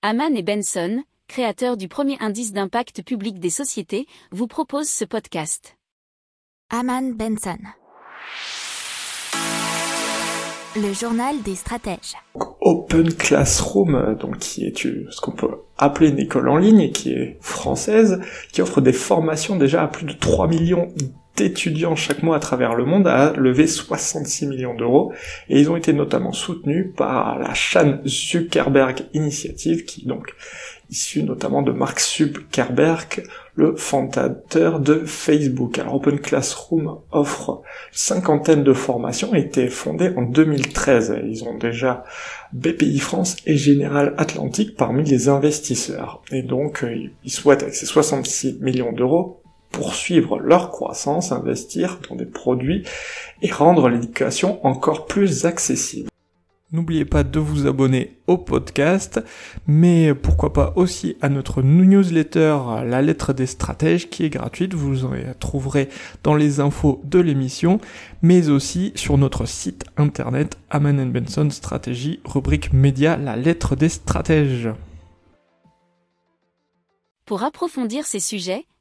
Haman et Benson, créateurs du premier indice d'impact public des sociétés, vous proposent ce podcast. Haman Benson. Le journal des stratèges. Open Classroom, donc qui est ce qu'on peut appeler une école en ligne et qui est française, qui offre des formations déjà à plus de 3 millions d'étudiants chaque mois à travers le monde a levé 66 millions d'euros et ils ont été notamment soutenus par la Chan Zuckerberg Initiative qui est donc issue notamment de Mark Zuckerberg, le fondateur de Facebook. Alors Open Classroom offre cinquantaine de formations et été fondé en 2013. Ils ont déjà BPI France et Général Atlantique parmi les investisseurs. Et donc ils souhaitent avec ces 66 millions d'euros poursuivre leur croissance, investir dans des produits et rendre l'éducation encore plus accessible. N'oubliez pas de vous abonner au podcast, mais pourquoi pas aussi à notre newsletter La lettre des stratèges qui est gratuite, vous en trouverez dans les infos de l'émission, mais aussi sur notre site internet Aman Benson Stratégie, rubrique média La lettre des stratèges. Pour approfondir ces sujets,